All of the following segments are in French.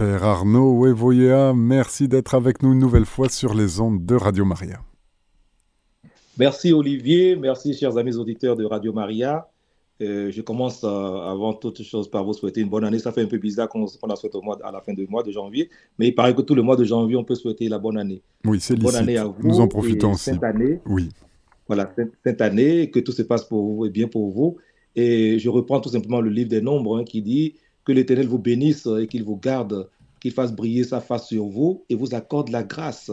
Père Arnaud Evoyea, merci d'être avec nous une nouvelle fois sur les ondes de Radio Maria. Merci Olivier, merci chers amis auditeurs de Radio Maria. Euh, je commence euh, avant toute chose par vous souhaiter une bonne année. Ça fait un peu bizarre qu'on la souhaite au mois, à la fin du mois de janvier, mais il paraît que tout le mois de janvier, on peut souhaiter la bonne année. Oui, c'est Bonne année à vous. Nous en profitons aussi. Cette année, oui. Voilà, cette année, que tout se passe pour vous et bien pour vous. Et je reprends tout simplement le livre des Nombres hein, qui dit que l'Éternel vous bénisse et qu'il vous garde, qu'il fasse briller sa face sur vous et vous accorde la grâce.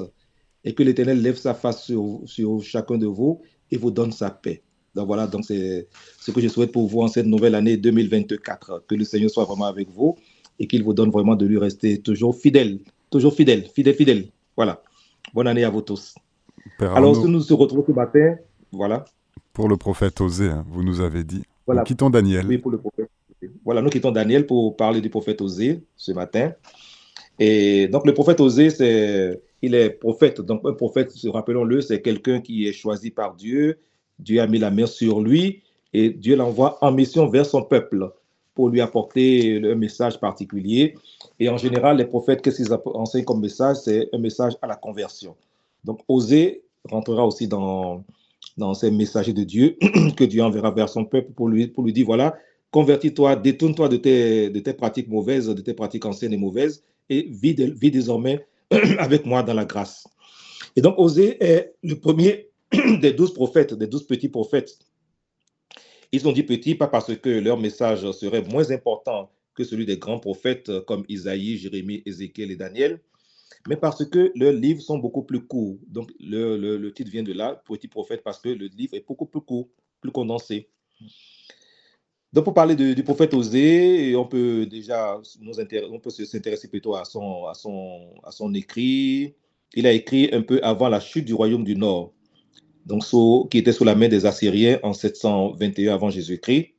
Et que l'Éternel lève sa face sur, sur chacun de vous et vous donne sa paix. Donc voilà, donc c'est ce que je souhaite pour vous en cette nouvelle année 2024. Que le Seigneur soit vraiment avec vous et qu'il vous donne vraiment de lui rester toujours fidèle, toujours fidèle, fidèle, fidèle. Voilà. Bonne année à vous tous. Alors, si nous nous retrouvons ce matin, voilà. Pour le prophète Osée, hein, vous nous avez dit. Voilà. Nous quittons Daniel. Oui, pour le prophète. Voilà, nous quittons Daniel pour parler du prophète Osée ce matin. Et donc, le prophète Osée, c'est, il est prophète. Donc, un prophète, rappelons-le, c'est quelqu'un qui est choisi par Dieu. Dieu a mis la main sur lui et Dieu l'envoie en mission vers son peuple pour lui apporter un message particulier. Et en général, les prophètes, qu'est-ce qu'ils enseignent comme message? C'est un message à la conversion. Donc, Osée rentrera aussi dans, ces messagers de Dieu que Dieu enverra vers son peuple pour lui dire, voilà, convertis-toi, détourne-toi de tes, de tes pratiques mauvaises, de tes pratiques anciennes et mauvaises, et vis, désormais avec moi dans la grâce. Et donc, Osée est le premier des douze prophètes, des douze petits prophètes. Ils ont dit petits, pas parce que leur message serait moins important que celui des grands prophètes comme Isaïe, Jérémie, Ézéchiel et Daniel, mais parce que leurs livres sont beaucoup plus courts. Donc, le, titre vient de là, Petit prophète, parce que le livre est beaucoup plus court, plus condensé. Donc, pour parler du prophète Osée, on peut déjà nous on peut s'intéresser plutôt à son, à, son, à son écrit. Il a écrit un peu avant la chute du royaume du Nord, donc qui était sous la main des Assyriens en 721 avant Jésus-Christ.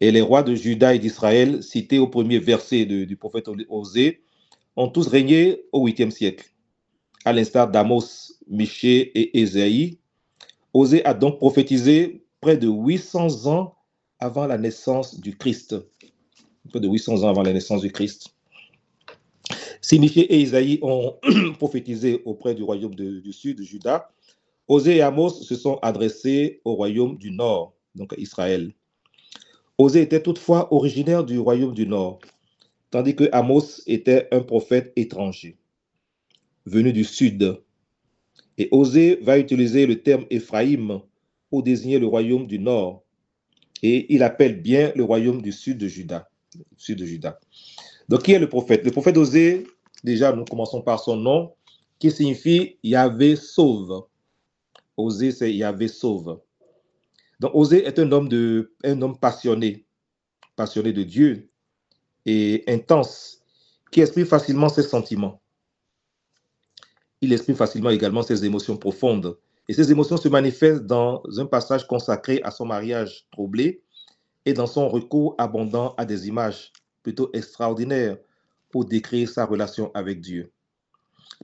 Et les rois de Juda et d'Israël, cités au premier verset du prophète Osée, ont tous régné au 8e siècle. À l'instar d'Amos, Michée et Ésaïe, Osée a donc prophétisé près de 800 ans avant la naissance du Christ. Près de 800 ans avant la naissance du Christ. Si Michée et Isaïe ont prophétisé auprès du royaume du sud, Juda, Osée et Amos se sont adressés au royaume du nord, donc à Israël. Osée était toutefois originaire du royaume du nord tandis que Amos était un prophète étranger, venu du sud. Et Osée va utiliser le terme Éphraïm pour désigner le royaume du nord. Et il appelle bien le royaume du sud de Juda. De. Donc, qui est le prophète? Le prophète Osée, déjà, nous commençons par son nom, qui signifie Yahvé sauve. Osée, c'est Yahvé sauve. Donc, Osée est un homme, un homme passionné, passionné de Dieu, et intense qui exprime facilement ses sentiments. Il exprime facilement également ses émotions profondes. Et ces émotions se manifestent dans un passage consacré à son mariage troublé et dans son recours abondant à des images plutôt extraordinaires pour décrire sa relation avec Dieu.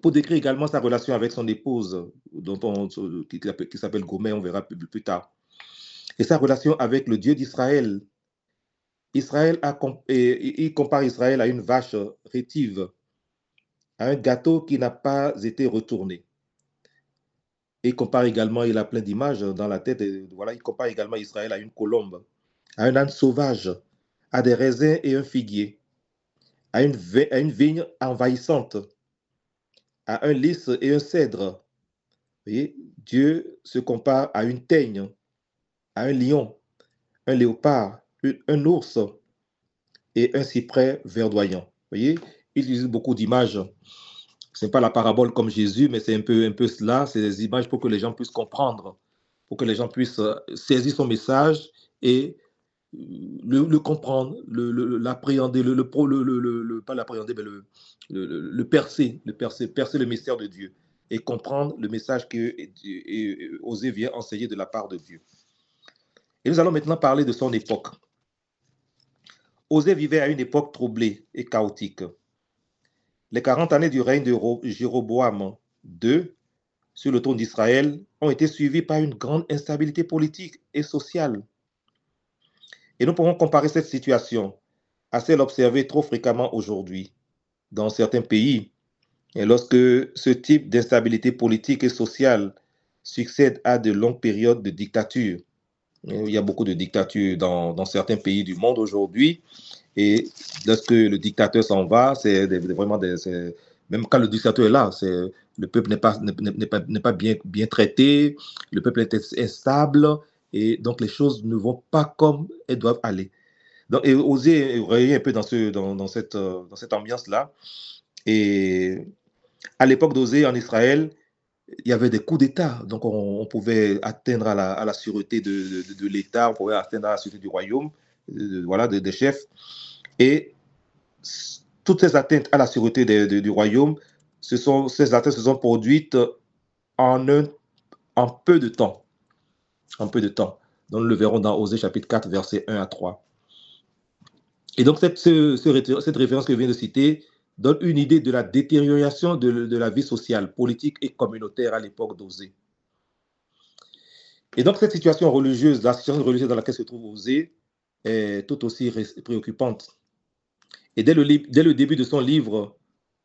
Pour décrire également sa relation avec son épouse, dont on, qui, s'appelle Gomer, on verra plus, tard. Et sa relation avec le Dieu d'Israël, Israël il compare Israël à une vache rétive, à un gâteau qui n'a pas été retourné. Il compare également, il a plein d'images dans la tête, voilà, il compare également Israël à une colombe, à un âne sauvage, à des raisins et un figuier, à une, vigne envahissante, à un lys et un cèdre. Dieu se compare à une teigne, à un lion, un léopard, un ours et un cyprès verdoyant. Il utilise beaucoup d'images. Ce n'est pas la parabole comme Jésus, mais c'est un peu, un peu cela. C'est des images pour que les gens puissent comprendre, pour que les gens puissent euh, saisir son message et euh, le, comprendre, l'appréhender, le, le, pas l'appréhender, mais le, percer, le percer, percer le mystère de Dieu et comprendre le message que vient enseigner de la part de Dieu. Et nous allons maintenant parler de son époque. Osée vivait à une époque troublée et chaotique. Les 40 années du règne de Jéroboam II sur le trône d'Israël ont été suivies par une grande instabilité politique et sociale. Et nous pourrons comparer cette situation à celle observée trop fréquemment aujourd'hui dans certains pays. Et lorsque ce type d'instabilité politique et sociale succède à de longues périodes de dictature, il y a beaucoup de dictatures dans, dans certains pays du monde aujourd'hui. Et lorsque le dictateur s'en va, c'est vraiment même quand le dictateur est là, c'est le peuple n'est pas, n'est pas, pas bien, bien traité, le peuple est instable, et donc les choses ne vont pas comme elles doivent aller. Donc, et oser rayer un peu dans, ce, dans, dans cette, dans cette ambiance-là. Et à l'époque d'Osée en Israël, il y avait des coups d'État. Donc, on, pouvait atteindre à la, à la sûreté de, de, l'État, on pouvait atteindre à la sûreté du royaume, voilà, des chefs. Et toutes ces atteintes à la sûreté du royaume, ce sont, ces atteintes se sont produites en, un, en peu de temps. En peu de temps. Donc, nous le verrons dans Osée chapitre 4, versets 1 à 3. Et donc, cette, cette référence que je viens de citer donne une idée de la détérioration de, la vie sociale, politique et communautaire à l'époque d'Osée. Et donc, cette situation religieuse, la situation religieuse dans laquelle se trouve Osée, est tout aussi préoccupante. Et dès le, dès le début de son livre,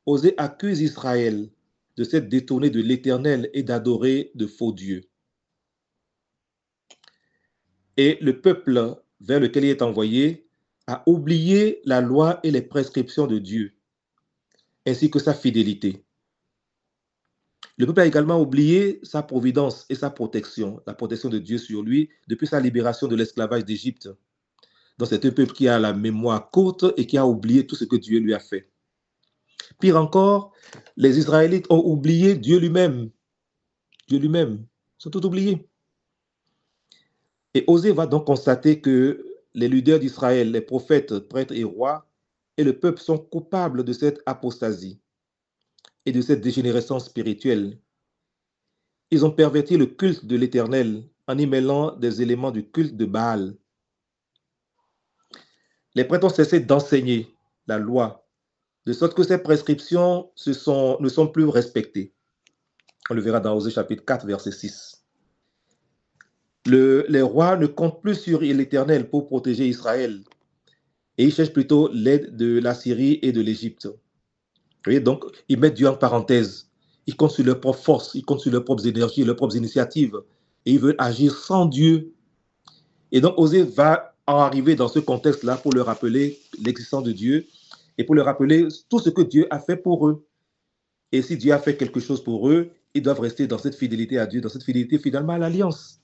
Osée accuse Israël de s'être détourné de l'Éternel et d'adorer de faux dieux. Et le peuple vers lequel il est envoyé a oublié la loi et les prescriptions de Dieu, ainsi que sa fidélité. Le peuple a également oublié sa providence et sa protection, la protection de Dieu sur lui depuis sa libération de l'esclavage d'Égypte. Donc c'est un peuple qui a la mémoire courte et qui a oublié tout ce que Dieu lui a fait. Pire encore, les Israélites ont oublié Dieu lui-même. Dieu lui-même. Ils sont tout oubliés. Et Osée va donc constater que les leaders d'Israël, les prophètes, prêtres et rois, et le peuple sont coupables de cette apostasie et de cette dégénérescence spirituelle. Ils ont perverti le culte de l'Éternel en y mêlant des éléments du culte de Baal. Les prêtres ont cessé d'enseigner la loi, de sorte que ces prescriptions ne sont plus respectées. On le verra dans Osée chapitre 4, verset 6. les rois ne comptent plus sur l'Éternel pour protéger Israël, et ils cherchent plutôt l'aide de la Syrie et de l'Égypte. Donc, ils mettent Dieu en parenthèse. Ils comptent sur leurs propres forces, ils comptent sur leurs propres énergies, leurs propres initiatives. Et ils veulent agir sans Dieu. Et donc, Osée va en arriver dans ce contexte-là pour leur rappeler l'existence de Dieu et pour leur rappeler tout ce que Dieu a fait pour eux. Et si Dieu a fait quelque chose pour eux, ils doivent rester dans cette fidélité à Dieu, dans cette fidélité finalement à l'alliance.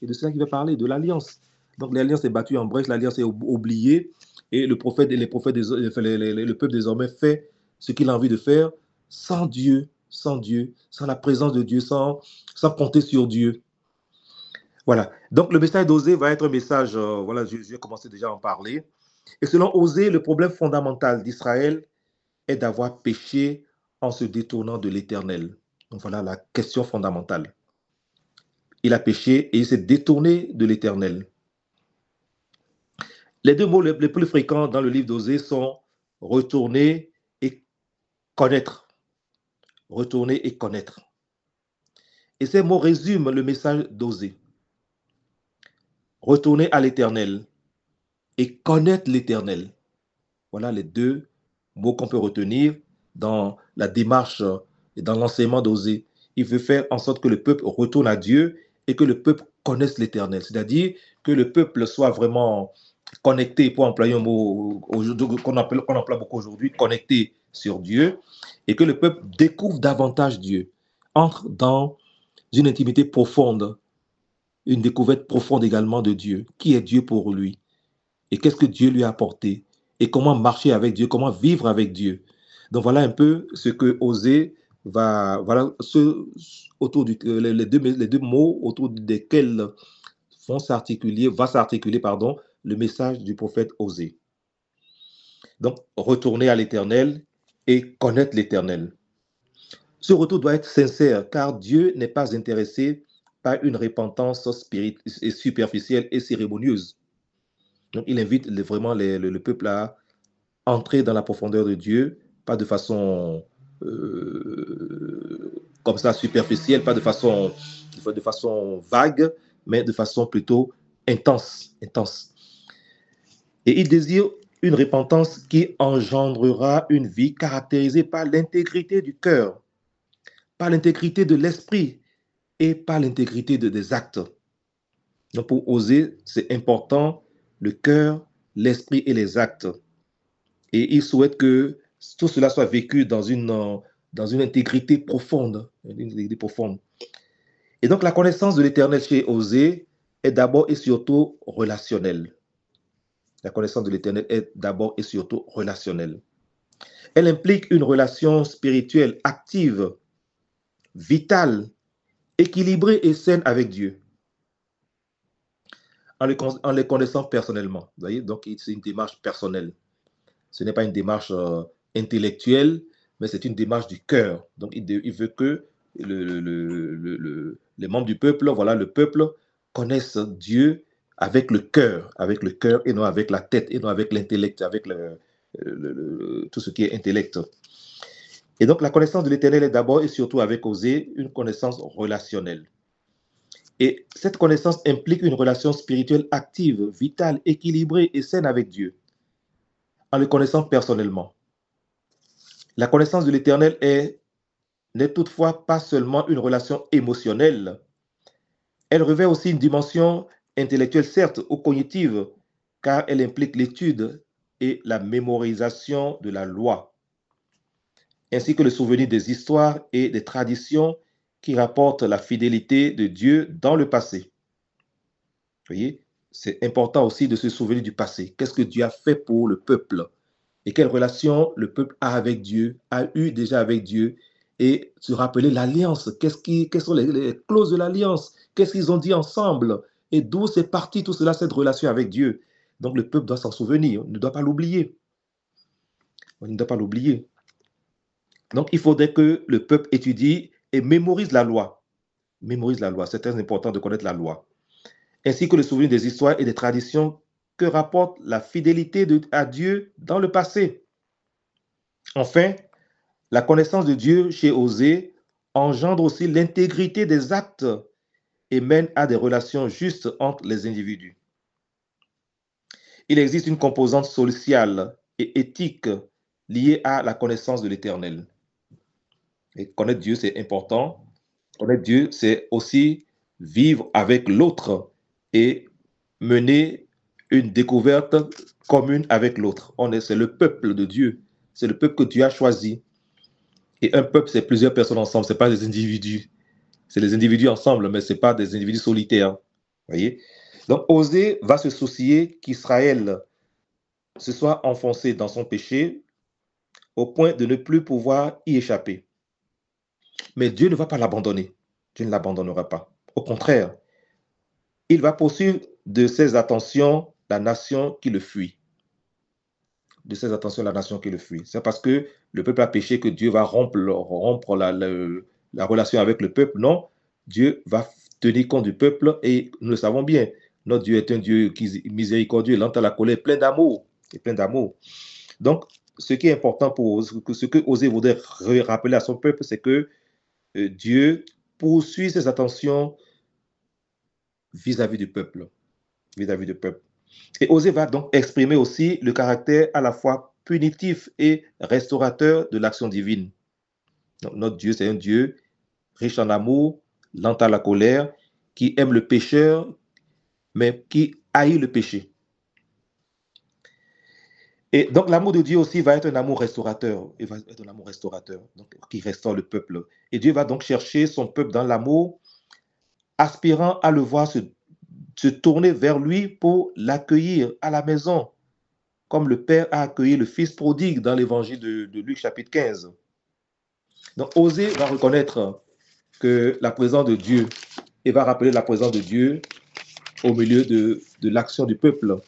Et de cela qu'il va parler, de l'alliance. Donc l'alliance est battue en brèche, l'alliance est oubliée, et le prophète les prophètes, le peuple désormais fait ce qu'il a envie de faire sans Dieu, sans Dieu, sans la présence de Dieu, sans, compter sur Dieu. Voilà. Donc le message d'Osée va être un message, euh, voilà, je, vais commencer déjà à en parler. Et selon Osée, le problème fondamental d'Israël est d'avoir péché en se détournant de l'Éternel. Donc voilà la question fondamentale. Il a péché et il s'est détourné de l'Éternel. Les deux mots les plus fréquents dans le livre d'Osée sont retourner et connaître. Retourner et connaître. Et ces mots résument le message d'Osée. Retourner à l'éternel et connaître l'éternel. Voilà les deux mots qu'on peut retenir dans la démarche et dans l'enseignement d'Osée. Il veut faire en sorte que le peuple retourne à Dieu et que le peuple connaisse l'éternel. C'est-à-dire que le peuple soit vraiment connecté, pour employer un mot qu'on emploie beaucoup aujourd'hui, connecté sur Dieu, et que le peuple découvre davantage Dieu, entre dans une intimité profonde, une découverte profonde également de Dieu. Qui est Dieu pour lui? Et qu'est-ce que Dieu lui a apporté? Et comment marcher avec Dieu? Comment vivre avec Dieu? Donc voilà un peu ce que Osée va, voilà, autour du, les, deux, les deux mots autour desquels vont s'articuler, va s'articuler, pardon, le message du prophète Osée. Donc, retourner à l'Éternel et connaître l'Éternel. Ce retour doit être sincère, car Dieu n'est pas intéressé par une repentance spirituelle, superficielle et cérémonieuse. Donc, il invite vraiment le, peuple à entrer dans la profondeur de Dieu, pas de façon euh, comme ça superficielle, pas de façon, de façon vague, mais de façon plutôt intense, intense. Et il désire une repentance qui engendrera une vie caractérisée par l'intégrité du cœur, par l'intégrité de l'esprit et par l'intégrité de, des actes. Donc pour oser, c'est important le cœur, l'esprit et les actes. Et il souhaite que tout cela soit vécu dans une, une intégrité profonde. Et donc la connaissance de l'éternel chez Osée est d'abord et surtout relationnelle. La connaissance de l'éternel est d'abord et surtout relationnelle. Elle implique une relation spirituelle active, vitale, équilibrée et saine avec Dieu. En les, connaissant personnellement. Donc c'est une démarche personnelle. Ce n'est pas une démarche euh, intellectuelle, mais c'est une démarche du cœur. Donc il, veut que le, le, le, les membres du peuple, voilà, le peuple connaissent Dieu avec le cœur, avec le cœur et non avec la tête et non avec l'intellect, avec le, tout ce qui est intellect. Et donc la connaissance de l'éternel est d'abord et surtout avec Osée une connaissance relationnelle. Et cette connaissance implique une relation spirituelle active, vitale, équilibrée et saine avec Dieu, en le connaissant personnellement. La connaissance de l'éternel n'est toutefois pas seulement une relation émotionnelle, elle revêt aussi une dimension intellectuelle, certes, ou cognitive, car elle implique l'étude et la mémorisation de la loi, ainsi que le souvenir des histoires et des traditions qui rapportent la fidélité de Dieu dans le passé. Vous voyez, c'est important aussi de se souvenir du passé. Qu'est-ce que Dieu a fait pour le peuple et quelle relation le peuple a avec Dieu, a eu déjà avec Dieu, et se rappeler l'alliance. Qu'est-ce qui, quelles sont les, les clauses de l'alliance? Qu'est-ce qu'ils ont dit ensemble? Et d'où c'est parti tout cela, cette relation avec Dieu? Donc le peuple doit s'en souvenir, on ne doit pas l'oublier. On ne doit pas l'oublier. Donc il faudrait que le peuple étudie et mémorise la loi. Mémorise la loi, c'est très important de connaître la loi. Ainsi que le souvenir des histoires et des traditions que rapporte la fidélité à Dieu dans le passé. Enfin, la connaissance de Dieu chez Osée engendre aussi l'intégrité des actes et mène à des relations justes entre les individus. Il existe une composante sociale et éthique liée à la connaissance de l'éternel. Connaître Dieu, c'est important. Connaître Dieu, c'est aussi vivre avec l'autre et mener une découverte commune avec l'autre. Est, c'est le peuple de Dieu. C'est le peuple que Dieu a choisi. Et un peuple, c'est plusieurs personnes ensemble, ce n'est pas des individus c'est les individus ensemble, mais ce n'est pas des individus solitaires. voyez Donc, Osée va se soucier qu'Israël se soit enfoncé dans son péché au point de ne plus pouvoir y échapper. Mais Dieu ne va pas l'abandonner. Dieu ne l'abandonnera pas. Au contraire, il va poursuivre de ses attentions la nation qui le fuit. De ses attentions la nation qui le fuit. C'est parce que le peuple a péché que Dieu va rompre, rompre la, la relation avec le peuple. Non, Dieu va tenir compte du peuple et nous le savons bien. Notre Dieu est un Dieu est miséricordieux, lent à la colère, plein d'amour. Plein d'amour. Donc, ce qui est important pour ce que Osée voudrait rappeler à son peuple, c'est que euh, Dieu poursuit ses attentions vis-à-vis du peuple. Vis-à-vis du peuple. Et Osée va donc exprimer aussi le caractère à la fois punitif et restaurateur de l'action divine. Notre Dieu, c'est un Dieu riche en amour, lent à la colère, qui aime le pécheur, mais qui haït le péché. Et donc l'amour de Dieu aussi va être un amour restaurateur. Il va être un amour restaurateur, donc, qui restaure le peuple. Et Dieu va donc chercher son peuple dans l'amour, aspirant à le voir se, tourner vers lui pour l'accueillir à la maison, comme le Père a accueilli le Fils prodigue dans l'évangile de, de Luc chapitre 15. Donc Osée va reconnaître que la présence de Dieu et va rappeler la présence de Dieu au milieu de, de l'action du peuple.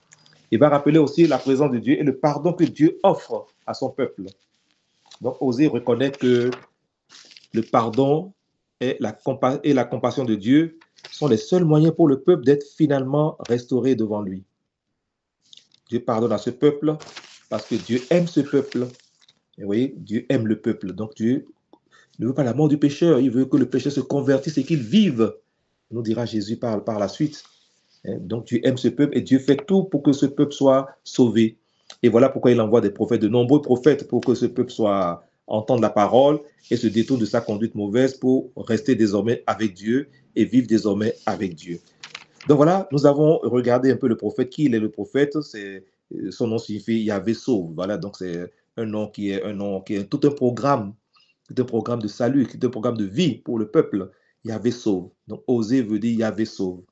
Il va rappeler aussi la présence de Dieu et le pardon que Dieu offre à son peuple. Donc, oser reconnaître que le pardon et la, et la compassion de Dieu sont les seuls moyens pour le peuple d'être finalement restauré devant lui. Dieu pardonne à ce peuple parce que Dieu aime ce peuple. Et vous voyez, Dieu aime le peuple. Donc Dieu ne veut pas la mort du pécheur, il veut que le pécheur se convertisse et qu'il vive, nous dira Jésus par, la suite. Hein, donc Dieu aime ce peuple et Dieu fait tout pour que ce peuple soit sauvé. Et voilà pourquoi il envoie des prophètes, de nombreux prophètes, pour que ce peuple soit entende la parole et se détourne de sa conduite mauvaise pour rester désormais avec Dieu et vivre désormais avec Dieu. Donc voilà, nous avons regardé un peu le prophète. Qui il est le prophète? C'est son nom signifie Yahvé sauve. Voilà, donc c'est un nom qui est un nom qui est tout un programme, tout un programme de salut, tout un programme de vie pour le peuple. Yahvé sauve. Donc Osée veut dire Yahvé sauve.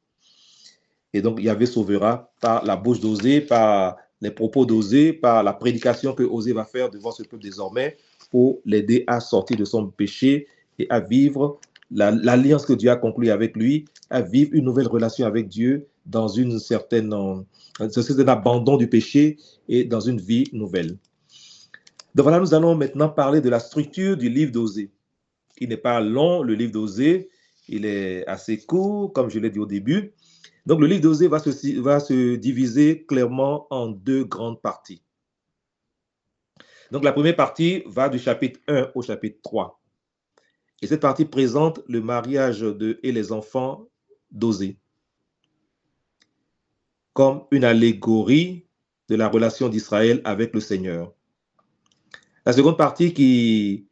Et donc Yahvé sauvera par la bouche d'Osée, par les propos d'Osée, par la prédication que Osée va faire devant ce peuple désormais pour l'aider à sortir de son péché et à vivre l'alliance que Dieu a conclue avec lui, à vivre une nouvelle relation avec Dieu dans une certaine, un abandon du péché et dans une vie nouvelle. Donc voilà, nous allons maintenant parler de la structure du livre d'Osée. Il n'est pas long, le livre d'Osée, il est assez court, comme je l'ai dit au début. Donc le livre d'Osée va se, diviser clairement en deux grandes parties. Donc la première partie va du chapitre 1 au chapitre 3. Et cette partie présente le mariage de et les enfants d'Osée comme une allégorie de la relation d'Israël avec le Seigneur. La seconde partie qui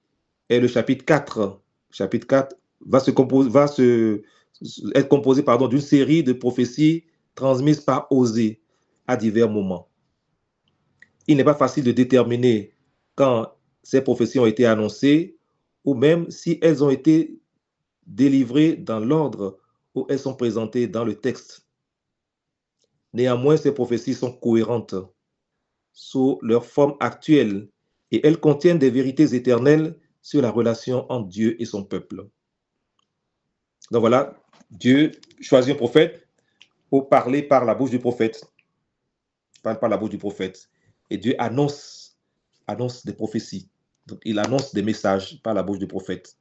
est le chapitre 4, chapitre 4 va, se va se, être composée d'une série de prophéties transmises par Osée à divers moments. Il n'est pas facile de déterminer quand ces prophéties ont été annoncées ou même si elles ont été délivrées dans l'ordre où elles sont présentées dans le texte. Néanmoins, ces prophéties sont cohérentes sous leur forme actuelle et elles contiennent des vérités éternelles sur la relation entre Dieu et son peuple. Donc voilà, Dieu choisit un prophète pour parler par la bouche du prophète. parle par la bouche du prophète. Et Dieu annonce, annonce des prophéties. Donc, il annonce des messages par la bouche du prophète.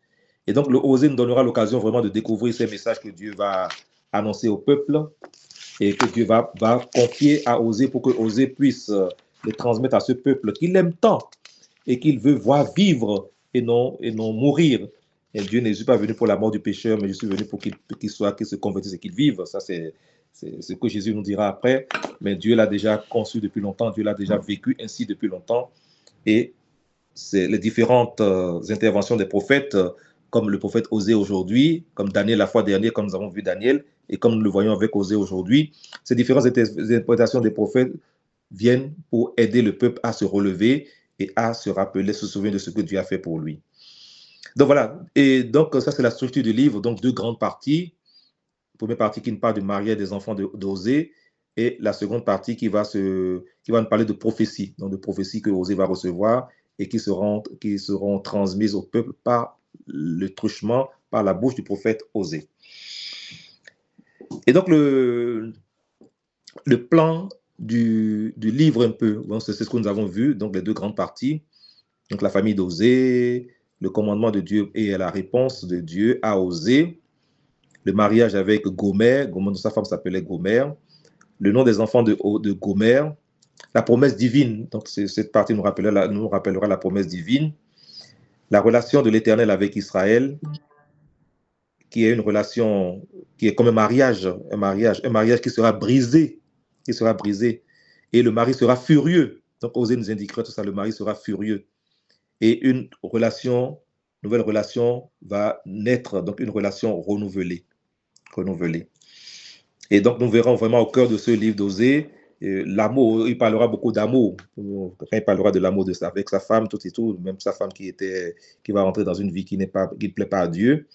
Et donc, le Osée nous donnera l'occasion vraiment de découvrir ces messages que Dieu va annoncer au peuple et que Dieu va, va confier à Osée pour que Osée puisse euh, les transmettre à ce peuple qu'il aime tant et qu'il veut voir vivre et non, et non mourir. Et Dieu n'est pas venu pour la mort du pécheur, mais je suis venu pour qu'il soit, qu'il se convertisse et qu'il vive. Ça, c'est ce que Jésus nous dira après. Mais Dieu l'a déjà conçu depuis longtemps, Dieu l'a déjà vécu ainsi depuis longtemps. Et c'est les différentes euh, interventions des prophètes, euh, comme le prophète Osée aujourd'hui, comme Daniel la fois dernière, comme nous avons vu Daniel, et comme nous le voyons avec Osée aujourd'hui, ces différentes interprétations des prophètes viennent pour aider le peuple à se relever et à se rappeler, se souvenir de ce que Dieu a fait pour lui. Donc voilà, et donc ça c'est la structure du livre, donc deux grandes parties. première partie qui nous parle du mariage des enfants d'Osée et la seconde partie qui va, nous parler de prophétie, donc de prophétie que Osée va recevoir et qui seront, transmises au peuple par le truchement, par la bouche du prophète Osée. Et donc, le plan du, livre, un peu, c'est ce que nous avons vu, donc les deux grandes parties, donc la famille d'Osée, le commandement de Dieu et la réponse de Dieu à Osée, le mariage avec Gomer, sa femme s'appelait Gomer, le nom des enfants de, de Gomer, la promesse divine, donc cette partie nous rappellera, nous rappellera la promesse divine, la relation de l'Éternel avec Israël, qui est une relation qui est comme un mariage, un mariage, un mariage qui sera brisé, sera brisé, et le mari sera furieux. Donc, Osée nous indiquera tout ça, le mari sera furieux. Et une relation, nouvelle relation va naître, donc une relation renouvelée, renouvelée. Et donc, nous verrons vraiment au cœur de ce livre d'Osée l'amour, il parlera beaucoup d'amour. il parlera de l'amour avec sa femme, tout et tout, même sa femme qui, était, qui va rentrer dans une vie qui, n'est pas, qui ne plaît pas à Dieu.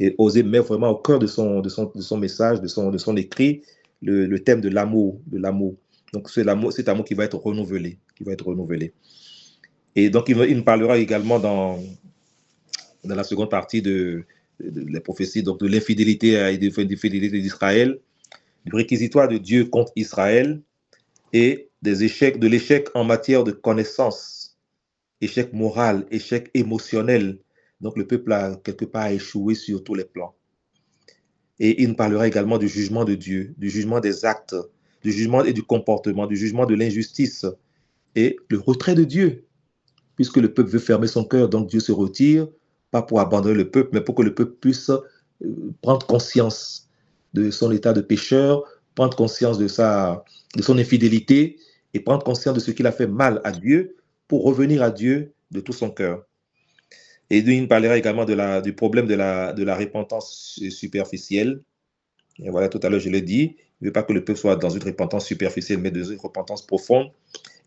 Et oser mettre vraiment au cœur de son, de son, de son message, de son, de son écrit, le, thème de l'amour, de l'amour. Donc c'est l'amour, cet amour qui va être renouvelé, qui va être renouvelé. Et donc il, il parlera également dans, dans la seconde partie de, de, la prophétie, donc de l'infidélité et de l'infidélité d'Israël, du réquisitoire de Dieu contre Israël, et des échecs, de l'échec en matière de connaissance, échec moral, échec émotionnel. Donc le peuple a quelque part échoué sur tous les plans. Et il nous parlera également du jugement de Dieu, du jugement des actes, du jugement et du comportement, du jugement de l'injustice et le retrait de Dieu. Puisque le peuple veut fermer son cœur, donc Dieu se retire, pas pour abandonner le peuple, mais pour que le peuple puisse euh, prendre conscience de son état de pécheur, prendre conscience de, sa, de son infidélité et prendre conscience de ce qu'il a fait mal à Dieu pour revenir à Dieu de tout son cœur. Et il parlera également du problème de la, repentance superficielle. Et voilà, tout à l'heure, je l'ai dit, il ne veut pas que le peuple soit dans une repentance superficielle, mais dans une repentance profonde.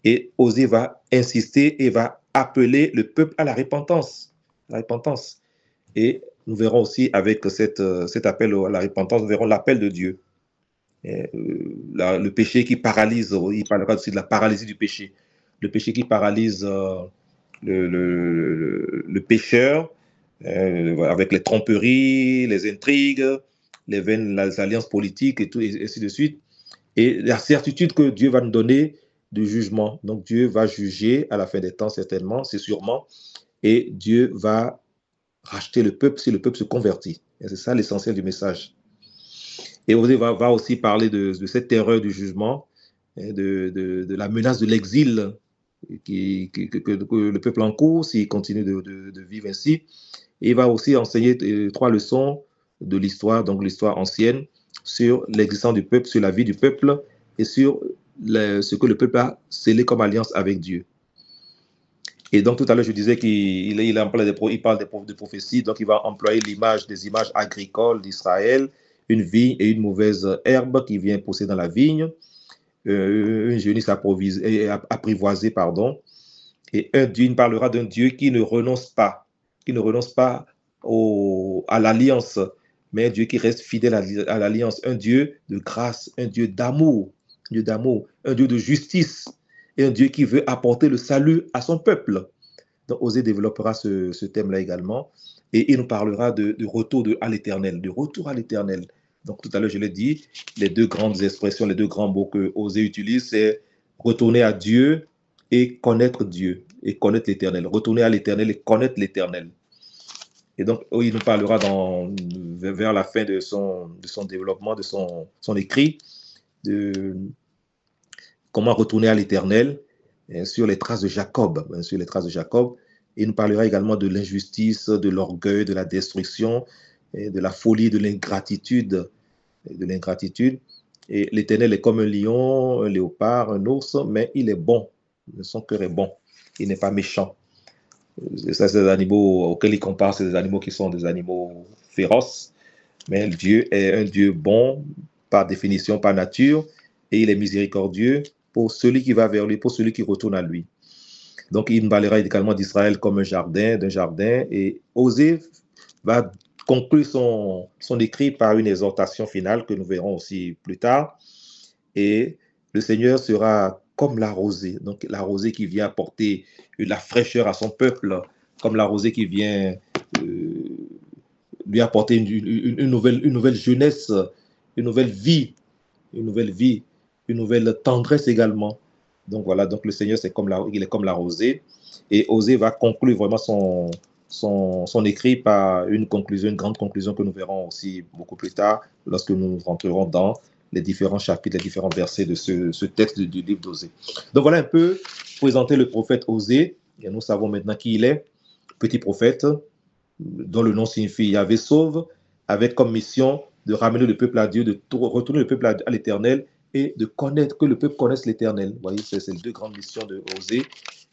Et Osée va insister et va appeler le peuple à la repentance. La repentance. Et nous verrons aussi avec cet appel à la repentance, nous verrons l'appel de Dieu. Euh, le péché qui paralyse, il parlera aussi de la paralysie du péché. Le péché qui paralyse euh, le, le, pécheur euh, avec les tromperies, les intrigues, les, alliances politiques et tout, et ainsi de suite. Et la certitude que Dieu va nous donner du jugement. Donc Dieu va juger à la fin des temps, certainement, c'est sûrement. Et Dieu va racheter le peuple si le peuple se convertit. Et c'est ça l'essentiel du message. Et on va, aussi parler de, cette terreur du jugement, de, de, de la menace de l'exil que, le peuple en cours s'il continue de, vivre ainsi. Et il va aussi enseigner euh, trois leçons de l'histoire, donc l'histoire ancienne, sur l'existence du peuple, sur la vie du peuple et sur ce que le peuple a scellé comme alliance avec Dieu. Et donc tout à l'heure, je disais qu'il il, parle de prophéties, donc il va employer l'image des images agricoles d'Israël, une vigne et une mauvaise herbe qui vient pousser dans la vigne, euh, une jeunesse apprivoisée, pardon, et un Dieu, il parlera d'un Dieu qui ne renonce pas, qui ne renonce pas au, à l'alliance, mais un Dieu qui reste fidèle à l'alliance, un Dieu de grâce, un Dieu d'amour, un Dieu d'amour, un Dieu de justice, et un Dieu qui veut apporter le salut à son peuple. Donc, Osée développera ce, thème-là également, et il nous parlera de, de retour de, à l'éternel, de retour à l'éternel. Donc, tout à l'heure, je l'ai dit, les deux grandes expressions, les deux grands mots que Osée utilise, c'est retourner à Dieu et connaître Dieu, et connaître l'éternel. Retourner à l'éternel et connaître l'éternel. Et donc, oh, il nous parlera dans, vers la fin de son, de son développement, de son, son écrit, de comment retourner à l'éternel, sur les traces de Jacob, sur les traces de Jacob. Il nous parlera également de l'injustice, de l'orgueil, de la destruction, de la folie, de l'ingratitude, de l'ingratitude. Et l'Éternel est comme un lion, un léopard, un ours, mais il est bon. Son cœur est bon. Il n'est pas méchant. C'est des animaux auxquels il compare, c'est des animaux qui sont des animaux féroces. Mais Dieu est un Dieu bon, par définition, par nature, et il est miséricordieux pour celui qui va vers lui, pour celui qui retourne à lui. Donc, il parlera également d'Israël comme un jardin, d'un jardin, et Osée va conclut son, son écrit par une exhortation finale que nous verrons aussi plus tard. Et le Seigneur sera comme la rosée, donc la rosée qui vient apporter la fraîcheur à son peuple, comme la rosée qui vient euh, lui apporter une, une, une, nouvelle, une nouvelle jeunesse, une nouvelle vie, une nouvelle vie, une nouvelle tendresse également. Donc voilà, donc le Seigneur, c'est comme la, il est comme la rosée. Et Osée va conclure vraiment son, son, son, écrit par une conclusion, une grande conclusion que nous verrons aussi beaucoup plus tard lorsque nous rentrerons dans les différents chapitres, les différents versets de ce, texte du, livre d'Osée. Donc voilà un peu présenter le prophète Osée. Et nous savons maintenant qui il est, petit prophète, dont le nom signifie Yahvé sauve, avec comme mission de ramener le peuple à Dieu, de retourner le peuple à, à l'éternel et de connaître, que le peuple connaisse l'éternel. Vous voyez, c'est les deux grandes missions de Osée.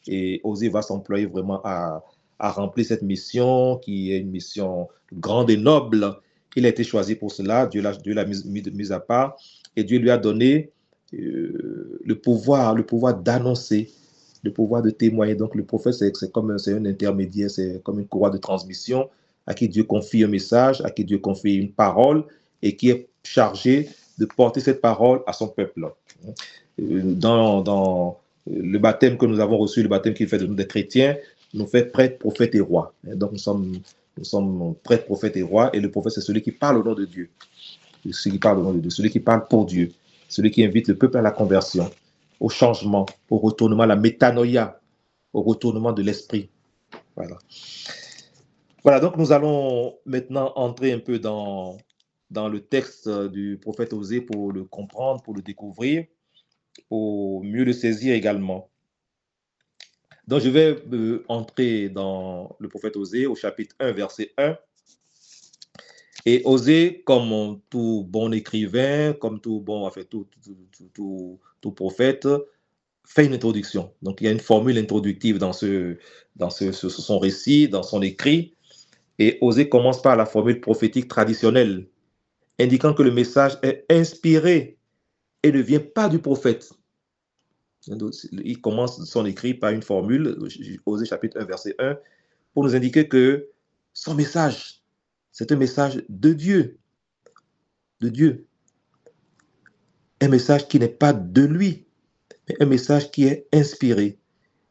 Et Osée va s'employer vraiment à, a rempli cette mission qui est une mission grande et noble. Il a été choisi pour cela, Dieu l'a mis, mis, à part et Dieu lui a donné euh, le pouvoir, le pouvoir d'annoncer, le pouvoir de témoigner. Donc le prophète, c'est comme un intermédiaire, c'est comme une courroie de transmission à qui Dieu confie un message, à qui Dieu confie une parole et qui est chargé de porter cette parole à son peuple. Dans, dans le baptême que nous avons reçu, le baptême qui fait de nous des chrétiens, nous fait prêtre, prophète et roi. Donc nous sommes, nous sommes prêtre, prophète et roi, et le prophète, c'est celui qui parle au nom de Dieu. Celui qui parle au nom de Dieu, celui qui parle pour Dieu, celui qui invite le peuple à la conversion, au changement, au retournement, à la métanoïa, au retournement de l'esprit. Voilà. Voilà, donc nous allons maintenant entrer un peu dans, dans le texte du prophète Osée pour le comprendre, pour le découvrir, pour mieux le saisir également. Donc, je vais euh, entrer dans le prophète Osée au chapitre 1, verset 1. Et Osée, comme tout bon écrivain, comme tout bon, en fait, tout, tout, tout, tout prophète, fait une introduction. Donc, il y a une formule introductive dans, ce, dans ce, son récit, dans son écrit. Et Osée commence par la formule prophétique traditionnelle, indiquant que le message est inspiré et ne vient pas du prophète. Il commence son écrit par une formule, Osée chapitre 1, verset 1, pour nous indiquer que son message, c'est un message de Dieu. De Dieu. Un message qui n'est pas de lui, mais un message qui est inspiré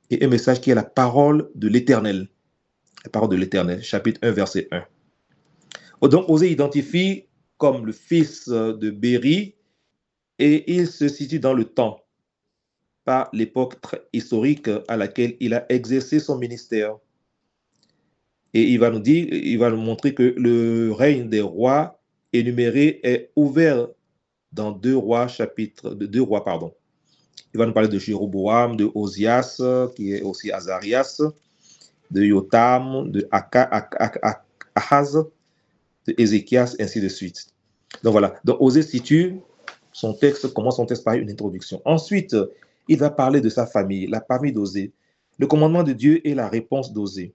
et un message qui est la parole de l'Éternel. La parole de l'Éternel, chapitre 1, verset 1. Donc, Osée identifie comme le fils de Béri et il se situe dans le temps, par l'époque historique à laquelle il a exercé son ministère. Et il va nous dire, il va nous montrer que le règne des rois énuméré est ouvert dans deux rois, chapitre, de deux rois, pardon. Il va nous parler de Jéroboam, de Osias, qui est aussi Azarias, de Yotam, de Ahaz, de Ézéchias, ainsi de suite. Donc voilà. Donc Osée situe son texte, commence son texte par une introduction. Ensuite, il va parler de sa famille, la famille d'Osée, le commandement de Dieu et la réponse d'Osée.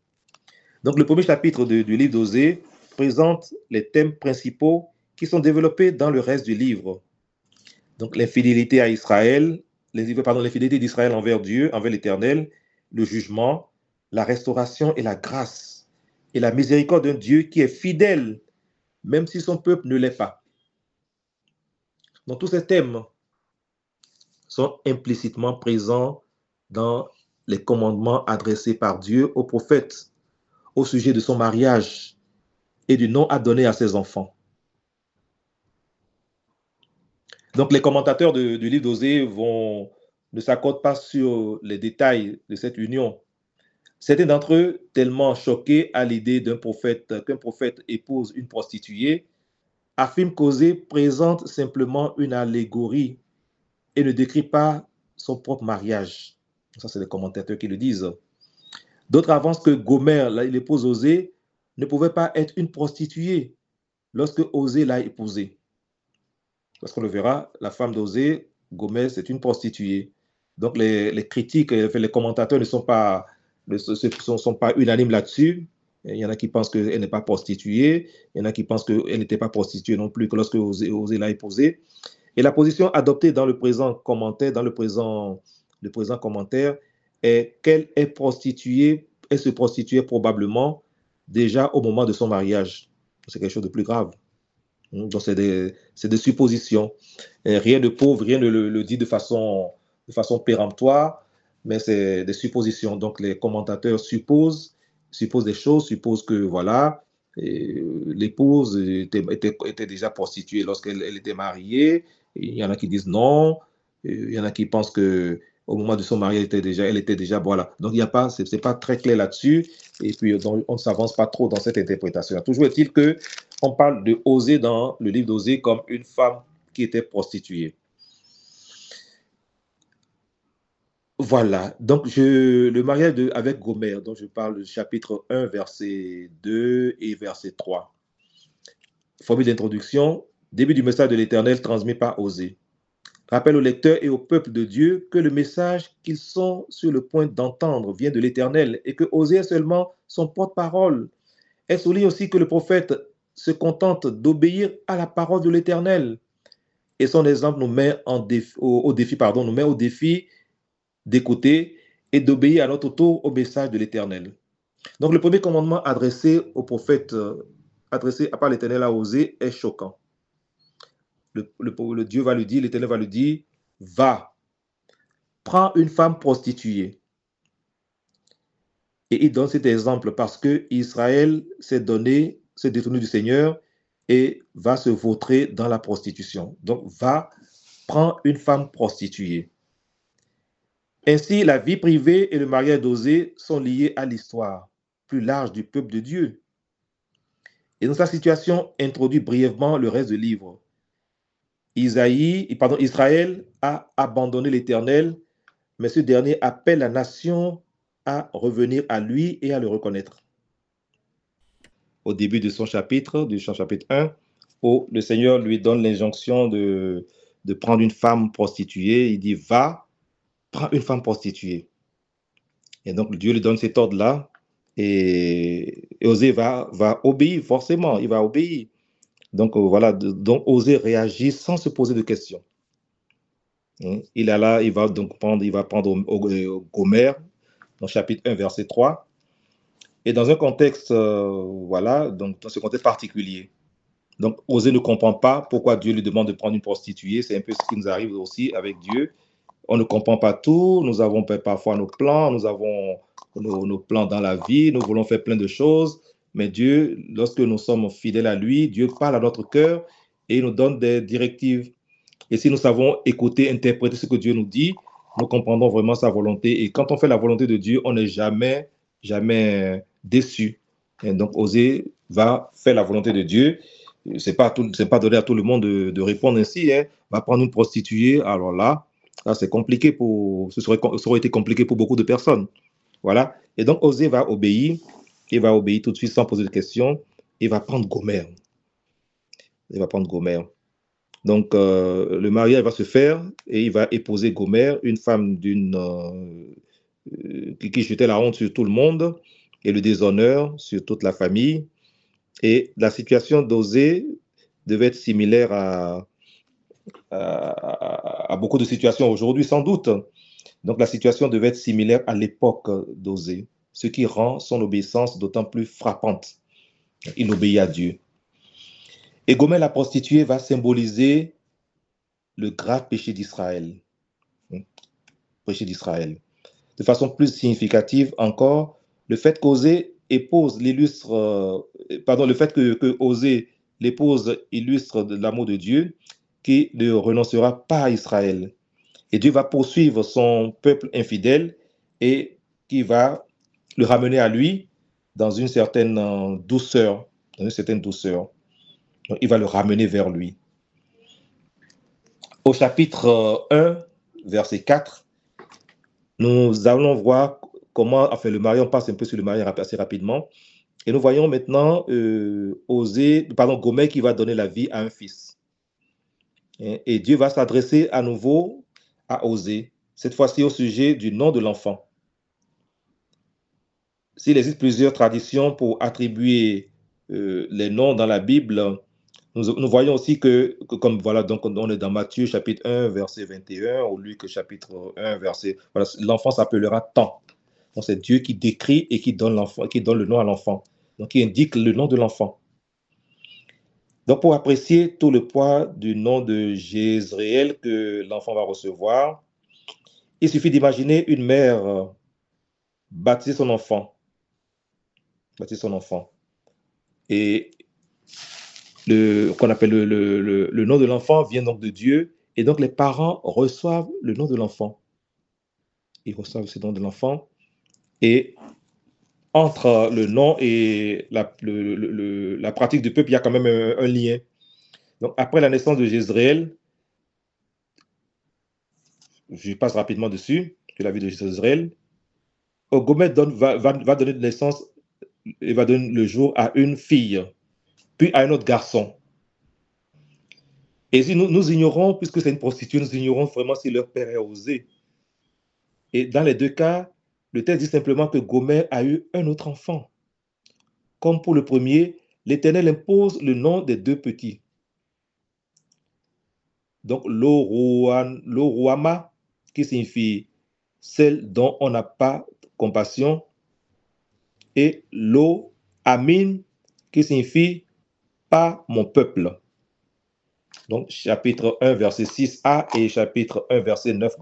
Donc le premier chapitre du livre d'Osée présente les thèmes principaux qui sont développés dans le reste du livre. Donc l'infidélité à Israël, pardon, l'infidélité d'Israël envers Dieu, envers l'Éternel, le jugement, la restauration et la grâce, et la miséricorde d'un Dieu qui est fidèle, même si son peuple ne l'est pas. Donc tous ces thèmes sont implicitement présents dans les commandements adressés par Dieu aux prophètes au sujet de son mariage et du nom à donner à ses enfants. Donc les commentateurs du livre d'Osée vont ne s'accordent pas sur les détails de cette union. Certains d'entre eux, tellement choqués à l'idée d'un prophète, qu'un prophète épouse une prostituée, affirment qu'Osée présente simplement une allégorie et ne décrit pas son propre mariage. Ça, c'est les commentateurs qui le disent. D'autres avancent que Gomer, l'épouse Osée, ne pouvait pas être une prostituée lorsque Osée l'a épousée. Parce qu'on le verra, la femme d'Osée, Gomer, c'est une prostituée. Donc les, critiques, les commentateurs ne sont pas, unanimes là-dessus. Il y en a qui pensent qu'elle n'est pas prostituée, il y en a qui pensent qu'elle n'était pas prostituée non plus que lorsque Osée, l'a épousée. Et la position adoptée dans le présent commentaire, dans le présent, le présent commentaire, est qu'elle est prostituée, elle se prostituait probablement déjà au moment de son mariage. C'est quelque chose de plus grave. Hmm, donc, c'est des, des, suppositions. rien de pauvre, rien ne le, dit de façon, de façon péremptoire, mais c'est des suppositions. Donc, les commentateurs supposent, supposent des choses, supposent que, voilà, l'épouse était, était, était, déjà prostituée lorsqu'elle était mariée. Il y en a qui disent non. Il y en a qui pensent que au moment de son mariage, elle était déjà, voilà. Donc, il n'y a pas, c'est pas très clair là-dessus. Et puis, on ne s'avance pas trop dans cette interprétation. Toujours est-il que on parle de Osée dans le livre d'Osée comme une femme qui était prostituée. Voilà, donc le mariage avec Gomer, dont je parle, chapitre 1, verset 2 et verset 3. Formule d'introduction, début du message de l'Éternel transmis par Osée. Rappelle au lecteur et au peuple de Dieu que le message qu'ils sont sur le point d'entendre vient de l'Éternel et que Osée est seulement son porte-parole. Elle souligne aussi que le prophète se contente d'obéir à la parole de l'Éternel. Et son exemple nous met au, défi, d'écouter et d'obéir à notre tour au message de l'Éternel. Donc le premier commandement adressé au prophète, euh, adressé à part l'Éternel à Osée, est choquant le, Dieu va lui dire, l'Éternel va lui dire, va, prends une femme prostituée. Et il donne cet exemple parce que Israël s'est donné, s'est détourné du Seigneur et va se vautrer dans la prostitution. Donc, va, prends une femme prostituée. Ainsi, la vie privée et le mariage d'Osée sont liés à l'histoire plus large du peuple de Dieu. Et dans sa situation, introduit brièvement le reste du livre. Isaïe, Israël a abandonné l'Éternel, mais ce dernier appelle la nation à revenir à lui et à le reconnaître. Au début de son chapitre, du chapitre 1, où le Seigneur lui donne l'injonction de, prendre une femme prostituée, il dit Va, prends une femme prostituée. Et donc Dieu lui donne cet ordre-là. Et, va, va obéir, forcément, il va obéir. Donc voilà, donc Osée réagit sans se poser de questions. Hein? Il est là, il va donc prendre, il va prendre au, Gomère, dans chapitre 1, verset 3. Et dans un contexte, euh, voilà, donc dans ce contexte particulier. Donc, Osée ne comprend pas pourquoi Dieu lui demande de prendre une prostituée. C'est un peu ce qui nous arrive aussi avec Dieu. On ne comprend pas tout. Nous avons parfois nos plans, nous avons nos plans dans la vie, nous voulons faire plein de choses. Mais Dieu, lorsque nous sommes fidèles à lui, Dieu parle à notre cœur et il nous donne des directives. Et si nous savons écouter, interpréter ce que Dieu nous dit, nous comprendrons vraiment sa volonté. Et quand on fait la volonté de Dieu, on n'est jamais, jamais déçu. Donc, oser va faire la volonté de Dieu. Ce n'est pas, pas donné à tout le monde de, répondre ainsi. Hein. Va prendre une prostituée. Alors là, là c'est compliqué pour. Ce serait, ça aurait été compliqué pour beaucoup de personnes. Voilà. Et donc, oser va obéir. Il va obéir tout de suite sans poser de questions. Il va prendre Gomer. Il va prendre Gomer. Donc, euh, le mariage va se faire et il va épouser Gomer, une femme d'une euh, qui, jetait la honte sur tout le monde et le déshonneur sur toute la famille. Et la situation d'Osée devait être similaire à, à, beaucoup de situations aujourd'hui, sans doute. Donc, la situation devait être similaire à l'époque d'Osée, ce qui rend son obéissance d'autant plus frappante. Il obéit à Dieu. Et Gomer la prostituée va symboliser le grave péché d'Israël. Hmm. Péché d'Israël. De façon plus significative encore, le fait qu'Osée épouse l'illustre, euh, pardon, le fait que, que l'épouse illustre de l'amour de Dieu qui ne renoncera pas à Israël. Et Dieu va poursuivre son peuple infidèle et qui va le ramener à lui dans une certaine euh, douceur, dans une certaine douceur il va le ramener vers lui. Au chapitre 1, euh, verset 4, nous allons voir comment, enfin le mari, on passe un peu sur le mari assez rapidement, et nous voyons maintenant euh, pardon, Gomer qui va donner la vie à un fils. Et, Dieu va s'adresser à nouveau à Osée, cette fois-ci au sujet du nom de l'enfant. S'il existe plusieurs traditions pour attribuer euh, les noms dans la Bible, nous, voyons aussi que, comme voilà, donc on est dans Matthieu chapitre 1, verset 21, ou Luc chapitre 1, verset. Voilà, l'enfant s'appellera tant. Donc c'est Dieu qui décrit et qui donne, qui donne le nom à l'enfant. Donc il indique le nom de l'enfant. Donc pour apprécier tout le poids du nom de Jézréel que l'enfant va recevoir, il suffit d'imaginer une mère baptiser son enfant. Baptiser son enfant. Et qu'on appelle le, nom de l'enfant vient donc de Dieu, et donc les parents reçoivent le nom de l'enfant. Ils reçoivent ce nom de l'enfant, et entre le nom et la, la, pratique du peuple, il y a quand même un, lien. Donc après la naissance de Jézréel, je passe rapidement dessus, de la vie de Jézréel, Gomet va, va, va donner naissance et va donner le jour à une fille puis à un autre garçon. Et si nous, nous ignorons, puisque c'est une prostituée, nous ignorons vraiment si leur père est osé. Et dans les deux cas, le texte dit simplement que Gomer a eu un autre enfant. Comme pour le premier, l'Éternel impose le nom des deux petits. Donc, l'Oruama, qui signifie celle dont on n'a pas compassion, et l'O Amin, qui signifie pas mon peuple. Donc, chapitre 1, verset 6a et chapitre 1, verset 9a.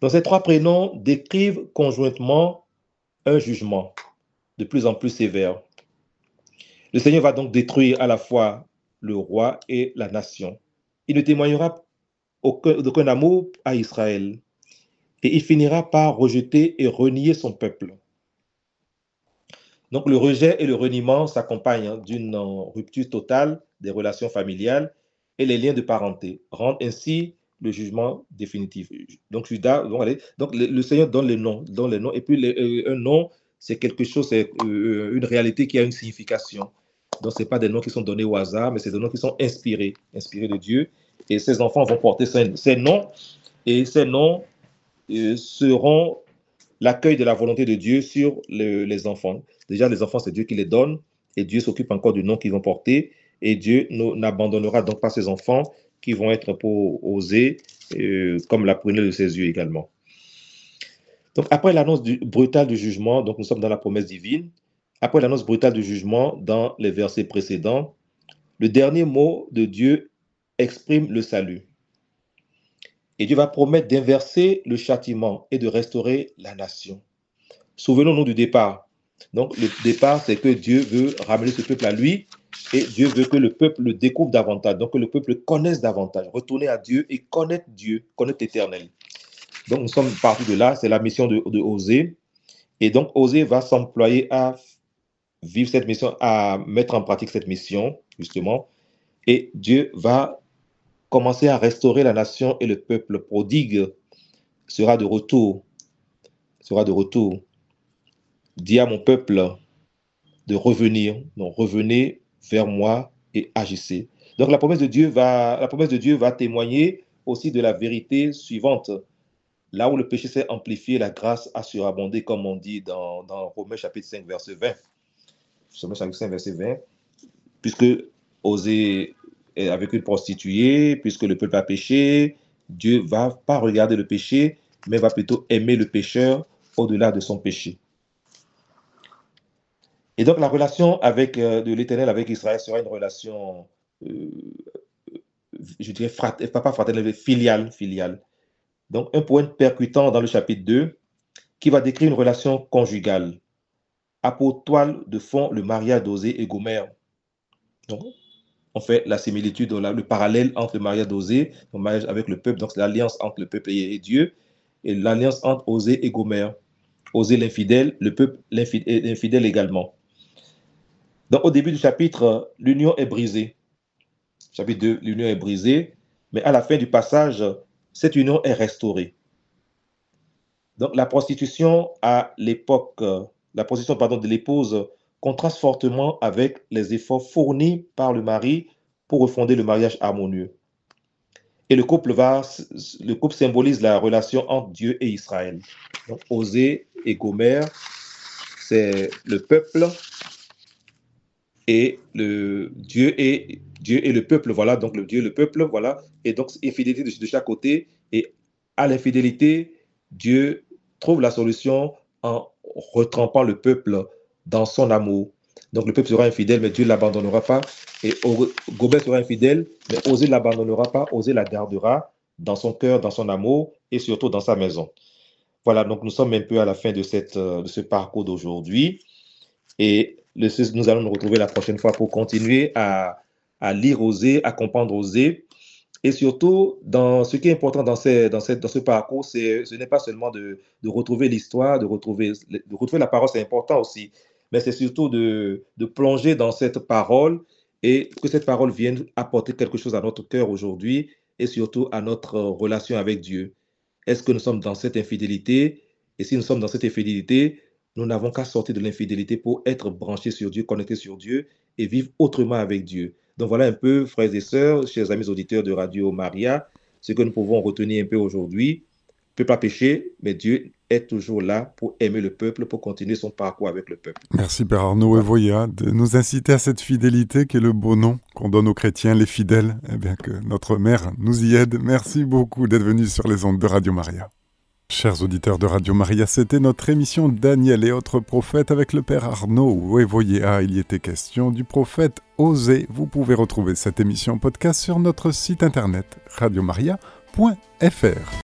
Donc, ces trois prénoms décrivent conjointement un jugement de plus en plus sévère. Le Seigneur va donc détruire à la fois le roi et la nation. Il ne témoignera aucun, amour à Israël et il finira par rejeter et renier son peuple. Donc le rejet et le reniement s'accompagnent hein, d'une euh, rupture totale des relations familiales et les liens de parenté, rendent ainsi le jugement définitif. Donc, Judas, donc, le, Seigneur donne les noms, donne les noms, et puis euh, un nom, c'est quelque chose, c'est euh, une réalité qui a une signification. Donc, ce pas des noms qui sont donnés au hasard, mais c'est des noms qui sont inspirés, inspirés de Dieu. Et ces enfants vont porter ces, noms, et ces noms seront l'accueil de la volonté de Dieu sur les enfants. Déjà, les enfants, c'est Dieu qui les donne, et Dieu s'occupe encore du nom qu'ils vont porter, et Dieu n'abandonnera donc pas ses enfants qui vont être pour euh, comme la prunelle de ses yeux également. Donc, après l'annonce brutale du jugement, donc nous sommes dans la promesse divine, après l'annonce brutale du jugement dans les versets précédents, le dernier mot de Dieu exprime le salut. Et Dieu va promettre d'inverser le châtiment et de restaurer la nation. Souvenons-nous du départ. Donc, le départ, c'est que Dieu veut ramener ce peuple à lui et Dieu veut que le peuple le découvre davantage, donc que le peuple le connaisse davantage, retourner à Dieu et connaître Dieu, connaître l'éternel. Donc, nous sommes partis de là, c'est la mission de, de Osée. Et donc, Osée va s'employer à vivre cette mission, à mettre en pratique cette mission, justement. Et Dieu va commencer à restaurer la nation et le peuple prodigue sera de retour. Sera de retour. Dis à mon peuple de revenir. Donc, revenez vers moi et agissez. Donc, la promesse de Dieu va, la promesse de Dieu va témoigner aussi de la vérité suivante. Là où le péché s'est amplifié, la grâce a surabondé, comme on dit dans, dans Romains chapitre 5, verset 20. Romains chapitre 5, verset 20. Puisque Osée avec une prostituée, puisque le peuple a péché, Dieu va pas regarder le péché, mais va plutôt aimer le pécheur au-delà de son péché. Et donc la relation avec, euh, de l'Éternel avec Israël sera une relation, euh, je dirais, pas fraternelle, mais filiale, filiale. Donc un point percutant dans le chapitre 2 qui va décrire une relation conjugale. Pour toile de fond le mariage d'Osée et Gomère. Donc on fait la similitude, le parallèle entre le mariage d'Osée, le mariage avec le peuple, donc l'alliance entre le peuple et, Dieu, et l'alliance entre Osée et Gomère. Osée l'infidèle, le peuple l'infidèle également. Donc au début du chapitre, l'union est brisée. Chapitre 2, l'union est brisée, mais à la fin du passage, cette union est restaurée. Donc la prostitution à l'époque, la prostitution pardon, de l'épouse contraste fortement avec les efforts fournis par le mari pour refonder le mariage harmonieux. Et le couple, va, le couple symbolise la relation entre Dieu et Israël. Donc, Osée et Gomère, c'est le peuple et le Dieu et Dieu et le peuple. Voilà, donc le Dieu, le peuple, voilà. Et donc, infidélité de chaque côté. Et à l'infidélité, Dieu trouve la solution en retrempant le peuple dans son amour. Donc le peuple sera infidèle, mais Dieu ne l'abandonnera pas. Et Gobert sera infidèle, mais Osée ne l'abandonnera pas. Osée la gardera dans son cœur, dans son amour et surtout dans sa maison. Voilà, donc nous sommes un peu à la fin de, euh, ce parcours d'aujourd'hui. Et nous allons nous retrouver la prochaine fois pour continuer à, lire Osée, à comprendre Osée. Et surtout, dans, ce qui est important dans, ce parcours, ce n'est pas seulement de, retrouver l'histoire, de retrouver la parole, c'est important aussi, mais c'est surtout de, plonger dans cette parole et que cette parole vienne apporter quelque chose à notre cœur aujourd'hui et surtout à notre relation avec Dieu. Est-ce que nous sommes dans cette infidélité? Et si nous sommes dans cette infidélité, nous n'avons qu'à sortir de l'infidélité pour être branchés sur Dieu, connectés sur Dieu et vivre autrement avec Dieu. Donc voilà un peu, frères et sœurs, chers amis auditeurs de Radio Maria, ce que nous pouvons retenir un peu aujourd'hui. Peut pas pécher, mais Dieu est toujours là pour aimer le peuple, pour continuer son parcours avec le peuple. Merci Père Arnaud Evoya de nous inciter à cette fidélité qui est le beau nom qu'on donne aux chrétiens, les fidèles. Eh bien que notre mère nous y aide. Merci beaucoup d'être venu sur les ondes de Radio Maria. Chers auditeurs de Radio Maria, c'était notre émission Daniel et autres prophètes avec le Père Arnaud Evoya. Il y était question du prophète Osée. Vous pouvez retrouver cette émission podcast sur notre site internet radiomaria.fr.